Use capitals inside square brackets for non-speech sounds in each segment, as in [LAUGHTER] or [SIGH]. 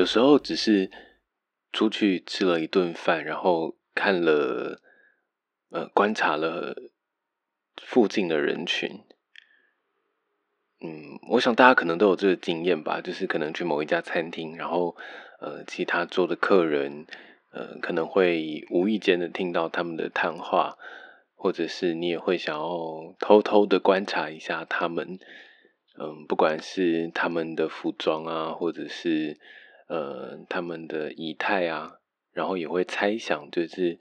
有时候只是出去吃了一顿饭，然后看了，呃，观察了附近的人群。嗯，我想大家可能都有这个经验吧，就是可能去某一家餐厅，然后呃，其他桌的客人，呃，可能会无意间的听到他们的谈话，或者是你也会想要偷偷的观察一下他们，嗯，不管是他们的服装啊，或者是呃他们的仪态啊，然后也会猜想，就是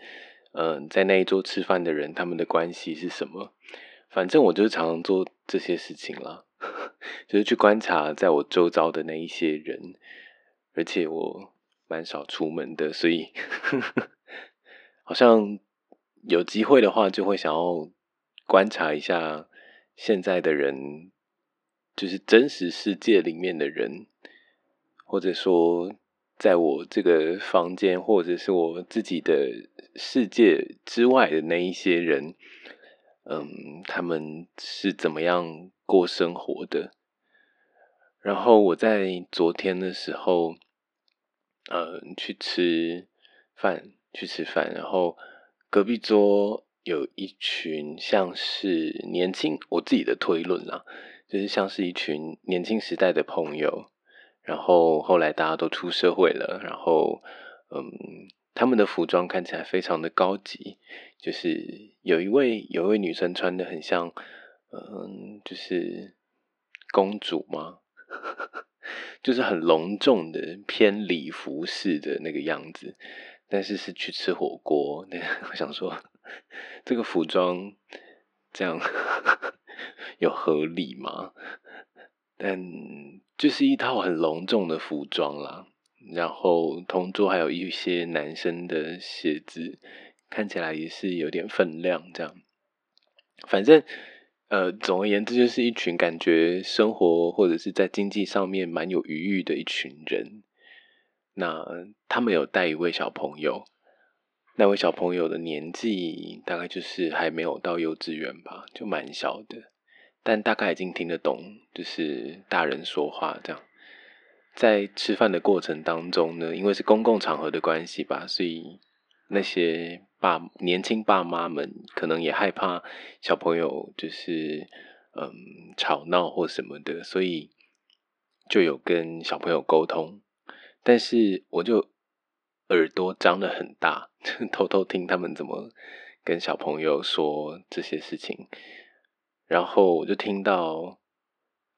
嗯，在那一桌吃饭的人，他们的关系是什么。反正我就是常常做这些事情了。[LAUGHS] 就是去观察在我周遭的那一些人，而且我蛮少出门的，所以好像有机会的话，就会想要观察一下现在的人，就是真实世界里面的人，或者说在我这个房间，或者是我自己的世界之外的那一些人，嗯，他们是怎么样？过生活的，然后我在昨天的时候，呃，去吃饭，去吃饭，然后隔壁桌有一群像是年轻，我自己的推论啦，就是像是一群年轻时代的朋友，然后后来大家都出社会了，然后，嗯，他们的服装看起来非常的高级，就是有一位有一位女生穿的很像。嗯，就是公主吗？[LAUGHS] 就是很隆重的偏礼服式的那个样子，但是是去吃火锅。那我想说，这个服装这样 [LAUGHS] 有合理吗？但就是一套很隆重的服装啦。然后同桌还有一些男生的鞋子，看起来也是有点分量。这样，反正。呃，总而言之，就是一群感觉生活或者是在经济上面蛮有余裕的一群人。那他们有带一位小朋友，那位小朋友的年纪大概就是还没有到幼稚园吧，就蛮小的，但大概已经听得懂，就是大人说话这样。在吃饭的过程当中呢，因为是公共场合的关系吧，所以那些。爸年轻爸妈们可能也害怕小朋友就是嗯吵闹或什么的，所以就有跟小朋友沟通。但是我就耳朵张得很大，[LAUGHS] 偷偷听他们怎么跟小朋友说这些事情。然后我就听到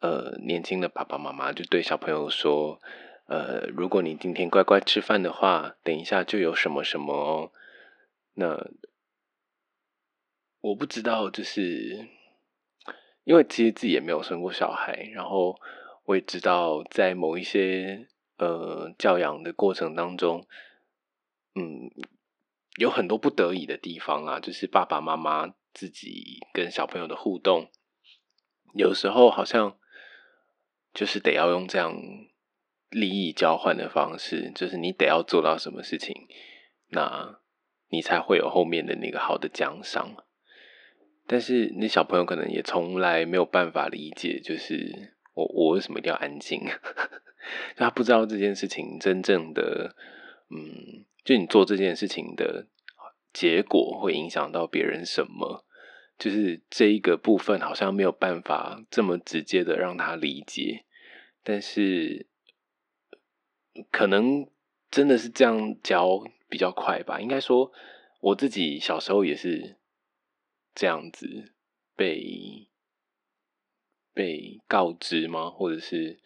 呃年轻的爸爸妈妈就对小朋友说：“呃，如果你今天乖乖吃饭的话，等一下就有什么什么哦。”那我不知道，就是因为其实自己也没有生过小孩，然后我也知道，在某一些呃教养的过程当中，嗯，有很多不得已的地方啊，就是爸爸妈妈自己跟小朋友的互动，有时候好像就是得要用这样利益交换的方式，就是你得要做到什么事情，那。你才会有后面的那个好的奖赏，但是那小朋友可能也从来没有办法理解，就是我我为什么一定要安静？[LAUGHS] 他不知道这件事情真正的，嗯，就你做这件事情的结果会影响到别人什么？就是这一个部分好像没有办法这么直接的让他理解，但是可能真的是这样教。比较快吧，应该说我自己小时候也是这样子被被告知吗？或者是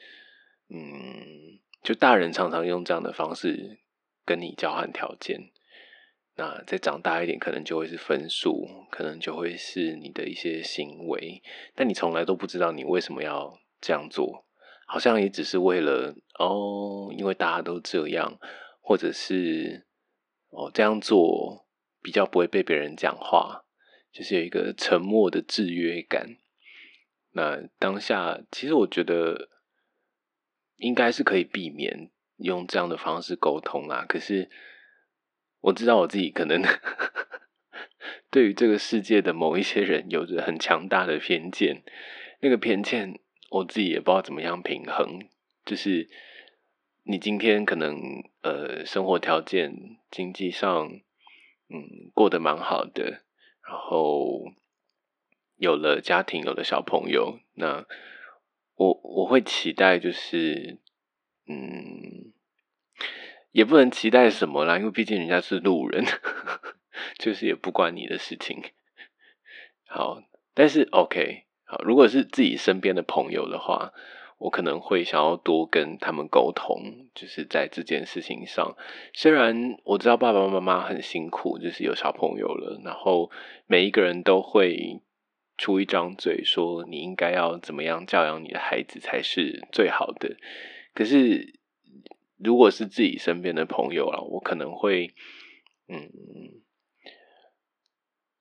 嗯，就大人常常用这样的方式跟你交换条件。那再长大一点，可能就会是分数，可能就会是你的一些行为，但你从来都不知道你为什么要这样做，好像也只是为了哦，因为大家都这样，或者是。哦，这样做比较不会被别人讲话，就是有一个沉默的制约感。那当下其实我觉得应该是可以避免用这样的方式沟通啦。可是我知道我自己可能 [LAUGHS] 对于这个世界的某一些人有着很强大的偏见，那个偏见我自己也不知道怎么样平衡，就是你今天可能呃生活条件经济上嗯过得蛮好的，然后有了家庭，有了小朋友，那我我会期待就是嗯。也不能期待什么啦，因为毕竟人家是路人，[LAUGHS] 就是也不关你的事情。好，但是 OK，好，如果是自己身边的朋友的话，我可能会想要多跟他们沟通，就是在这件事情上。虽然我知道爸爸妈妈很辛苦，就是有小朋友了，然后每一个人都会出一张嘴说你应该要怎么样教养你的孩子才是最好的，可是。如果是自己身边的朋友啊，我可能会，嗯，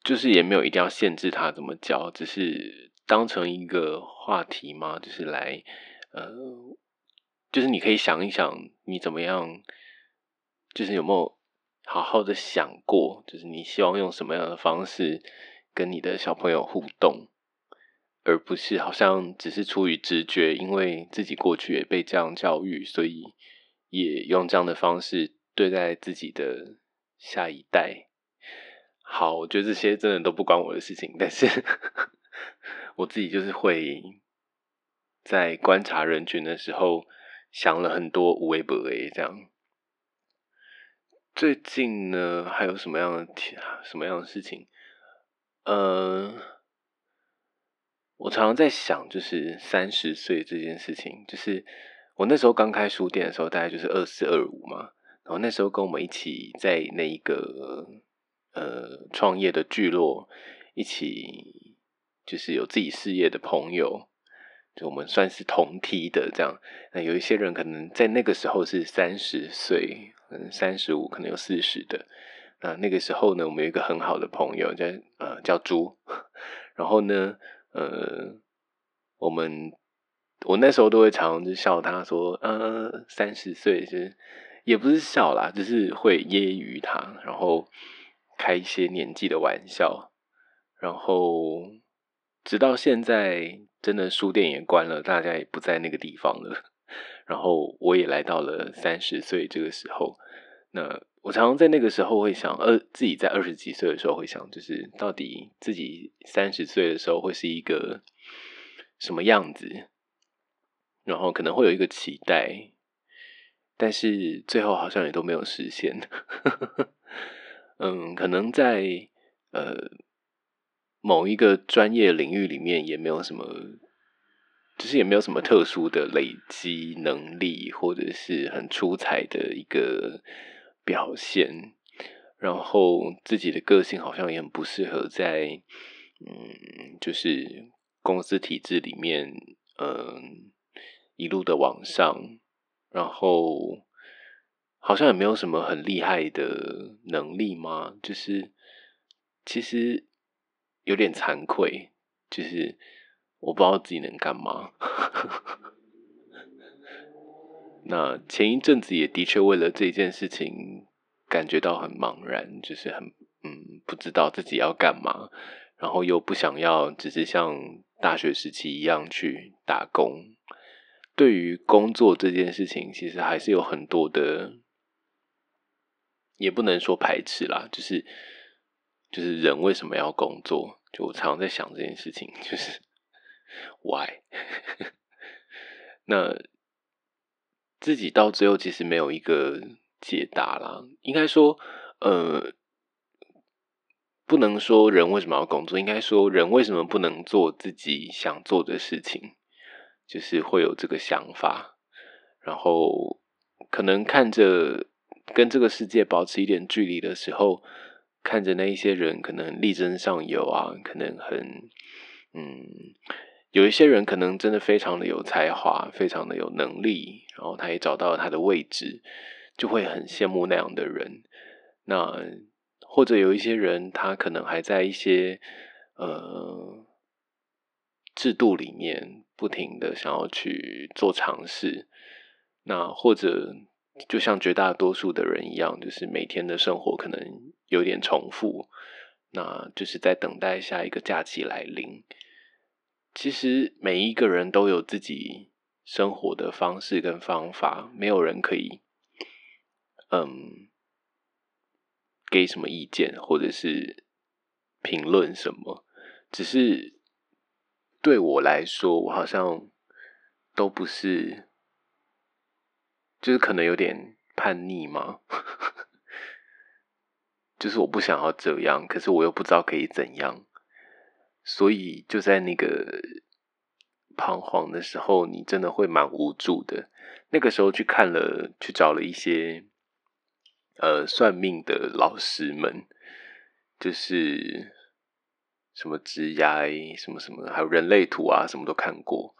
就是也没有一定要限制他怎么教，只是当成一个话题嘛，就是来，呃，就是你可以想一想，你怎么样，就是有没有好好的想过，就是你希望用什么样的方式跟你的小朋友互动，而不是好像只是出于直觉，因为自己过去也被这样教育，所以。也用这样的方式对待自己的下一代。好，我觉得这些真的都不关我的事情，但是 [LAUGHS] 我自己就是会在观察人群的时候想了很多无为不为这样。最近呢，还有什么样的什么样的事情？呃，我常常在想，就是三十岁这件事情，就是。我那时候刚开书店的时候，大概就是二四二五嘛。然后那时候跟我们一起在那一个呃创业的聚落，一起就是有自己事业的朋友，就我们算是同梯的这样。那有一些人可能在那个时候是三十岁，嗯，三十五，可能有四十的。那那个时候呢，我们有一个很好的朋友叫呃叫猪，[LAUGHS] 然后呢，呃，我们。我那时候都会常常就笑他说，呃，三十岁是也不是笑啦，就是会揶揄他，然后开一些年纪的玩笑，然后直到现在，真的书店也关了，大家也不在那个地方了，[LAUGHS] 然后我也来到了三十岁这个时候，那我常常在那个时候会想，呃，自己在二十几岁的时候会想，就是到底自己三十岁的时候会是一个什么样子？然后可能会有一个期待，但是最后好像也都没有实现。[LAUGHS] 嗯，可能在呃某一个专业领域里面也没有什么，就是也没有什么特殊的累积能力，或者是很出彩的一个表现。然后自己的个性好像也很不适合在嗯，就是公司体制里面，嗯。一路的往上，然后好像也没有什么很厉害的能力吗？就是其实有点惭愧，就是我不知道自己能干嘛。[LAUGHS] 那前一阵子也的确为了这件事情感觉到很茫然，就是很嗯不知道自己要干嘛，然后又不想要只是像大学时期一样去打工。对于工作这件事情，其实还是有很多的，也不能说排斥啦，就是就是人为什么要工作？就我常常在想这件事情，就是 [LAUGHS] why？[LAUGHS] 那自己到最后其实没有一个解答啦。应该说，呃，不能说人为什么要工作，应该说人为什么不能做自己想做的事情？就是会有这个想法，然后可能看着跟这个世界保持一点距离的时候，看着那一些人可能力争上游啊，可能很嗯，有一些人可能真的非常的有才华，非常的有能力，然后他也找到了他的位置，就会很羡慕那样的人。那或者有一些人，他可能还在一些呃制度里面。不停的想要去做尝试，那或者就像绝大多数的人一样，就是每天的生活可能有点重复，那就是在等待下一个假期来临。其实每一个人都有自己生活的方式跟方法，没有人可以，嗯，给什么意见或者是评论什么，只是对我来说，我好像都不是，就是可能有点叛逆嘛，[LAUGHS] 就是我不想要这样，可是我又不知道可以怎样。所以就在那个彷徨的时候，你真的会蛮无助的。那个时候去看了，去找了一些呃算命的老师们，就是什么职涯什么什么，还有人类图啊，什么都看过。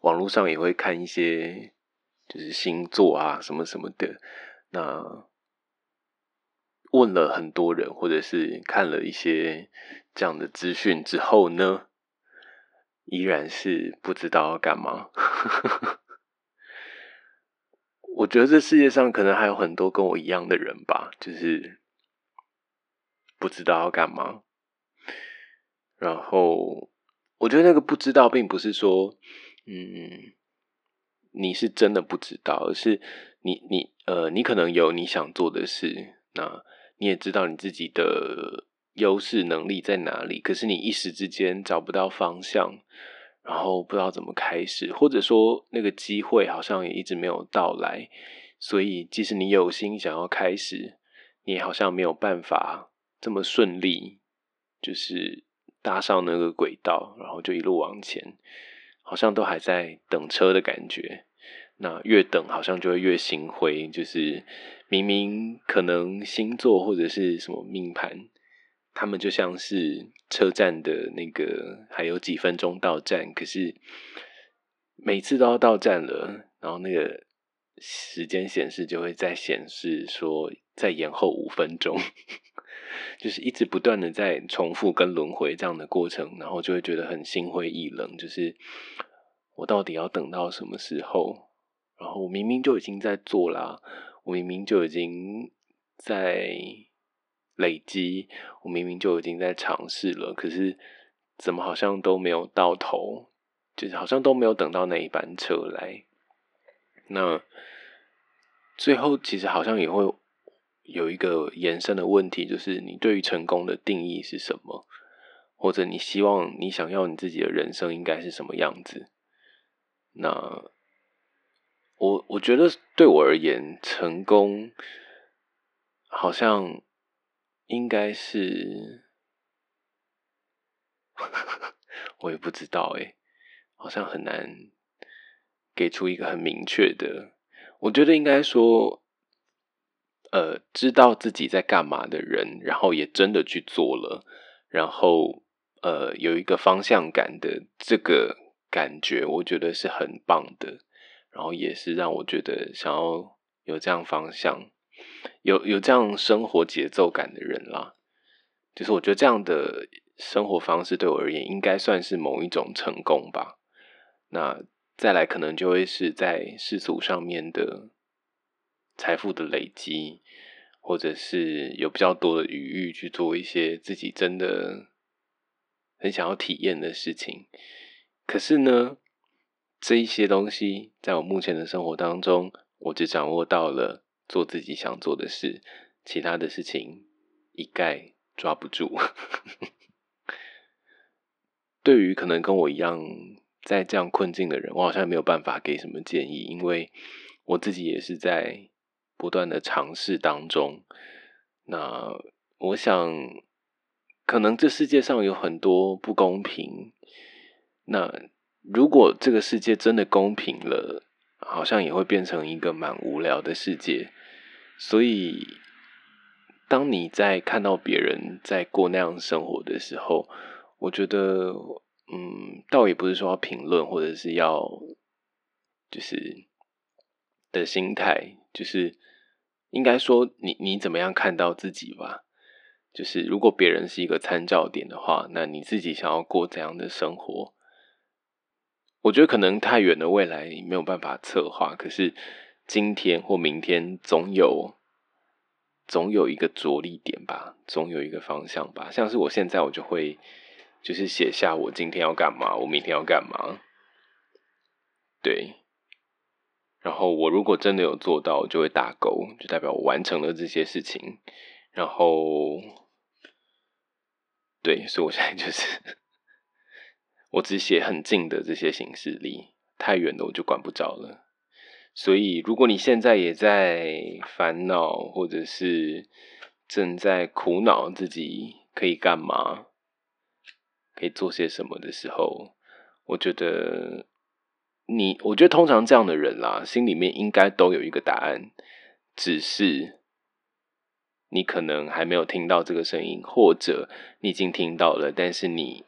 网络上也会看一些，就是星座啊什么什么的。那问了很多人，或者是看了一些。这样的资讯之后呢，依然是不知道要干嘛。[LAUGHS] 我觉得这世界上可能还有很多跟我一样的人吧，就是不知道要干嘛。然后，我觉得那个不知道，并不是说，嗯，你是真的不知道，而是你你呃，你可能有你想做的事，那你也知道你自己的。优势能力在哪里？可是你一时之间找不到方向，然后不知道怎么开始，或者说那个机会好像也一直没有到来，所以即使你有心想要开始，你好像没有办法这么顺利，就是搭上那个轨道，然后就一路往前，好像都还在等车的感觉。那越等好像就会越心灰，就是明明可能星座或者是什么命盘。他们就像是车站的那个，还有几分钟到站，可是每次都要到站了，然后那个时间显示就会再显示说再延后五分钟，就是一直不断的在重复跟轮回这样的过程，然后就会觉得很心灰意冷，就是我到底要等到什么时候？然后我明明就已经在做啦，我明明就已经在。累积，我明明就已经在尝试了，可是怎么好像都没有到头，就是好像都没有等到那一班车来。那最后其实好像也会有一个延伸的问题，就是你对于成功的定义是什么？或者你希望你想要你自己的人生应该是什么样子？那我我觉得对我而言，成功好像。应该是，[LAUGHS] 我也不知道哎，好像很难给出一个很明确的。我觉得应该说，呃，知道自己在干嘛的人，然后也真的去做了，然后呃，有一个方向感的这个感觉，我觉得是很棒的。然后也是让我觉得想要有这样方向。有有这样生活节奏感的人啦，就是我觉得这样的生活方式对我而言，应该算是某一种成功吧。那再来可能就会是在世俗上面的财富的累积，或者是有比较多的余裕去做一些自己真的很想要体验的事情。可是呢，这一些东西在我目前的生活当中，我只掌握到了。做自己想做的事，其他的事情一概抓不住。[LAUGHS] 对于可能跟我一样在这样困境的人，我好像没有办法给什么建议，因为我自己也是在不断的尝试当中。那我想，可能这世界上有很多不公平。那如果这个世界真的公平了，好像也会变成一个蛮无聊的世界。所以，当你在看到别人在过那样生活的时候，我觉得，嗯，倒也不是说要评论，或者是要，就是的心态，就是应该说，你你怎么样看到自己吧？就是如果别人是一个参照点的话，那你自己想要过怎样的生活？我觉得可能太远的未来没有办法策划，可是。今天或明天总有总有一个着力点吧，总有一个方向吧。像是我现在，我就会就是写下我今天要干嘛，我明天要干嘛。对，然后我如果真的有做到，就会打勾，就代表我完成了这些事情。然后，对，所以我现在就是，我只写很近的这些形式力，太远的我就管不着了。所以，如果你现在也在烦恼，或者是正在苦恼自己可以干嘛，可以做些什么的时候，我觉得。你我觉得通常这样的人啦，心里面应该都有一个答案，只是你可能还没有听到这个声音，或者你已经听到了，但是你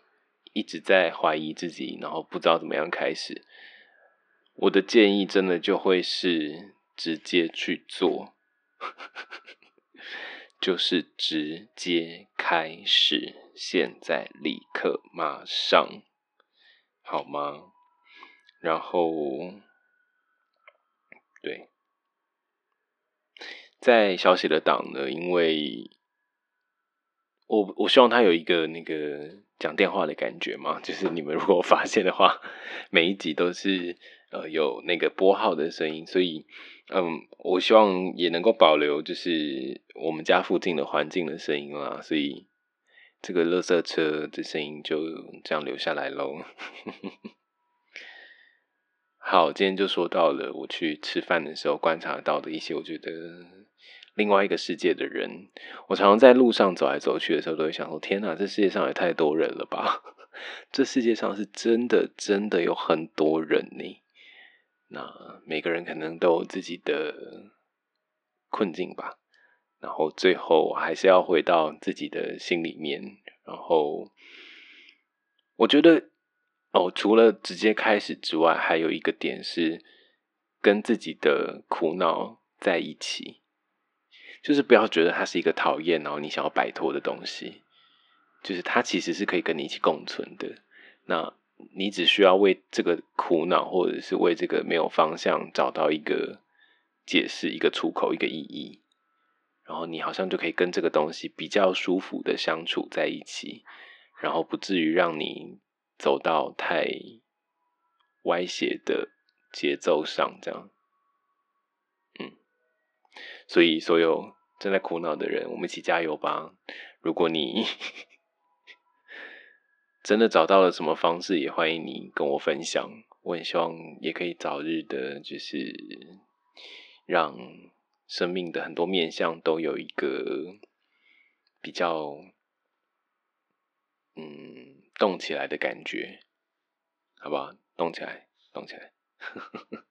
一直在怀疑自己，然后不知道怎么样开始。我的建议真的就会是直接去做，[LAUGHS] 就是直接开始，现在立刻马上，好吗？然后，对，在小写的档呢，因为我我希望他有一个那个讲电话的感觉嘛，就是你们如果发现的话，每一集都是呃有那个拨号的声音，所以嗯，我希望也能够保留就是我们家附近的环境的声音啦，所以这个垃圾车的声音就这样留下来喽。[LAUGHS] 好，今天就说到了我去吃饭的时候观察到的一些，我觉得另外一个世界的人。我常常在路上走来走去的时候，都会想说：天哪，这世界上也太多人了吧！[LAUGHS] 这世界上是真的，真的有很多人呢。那每个人可能都有自己的困境吧。然后最后还是要回到自己的心里面。然后我觉得。哦，除了直接开始之外，还有一个点是跟自己的苦恼在一起，就是不要觉得它是一个讨厌，然后你想要摆脱的东西，就是它其实是可以跟你一起共存的。那你只需要为这个苦恼，或者是为这个没有方向找到一个解释、一个出口、一个意义，然后你好像就可以跟这个东西比较舒服的相处在一起，然后不至于让你。走到太歪斜的节奏上，这样，嗯，所以所有正在苦恼的人，我们一起加油吧！如果你 [LAUGHS] 真的找到了什么方式，也欢迎你跟我分享。我很希望也可以早日的，就是让生命的很多面向都有一个比较，嗯。动起来的感觉，好不好？动起来，动起来。呵呵呵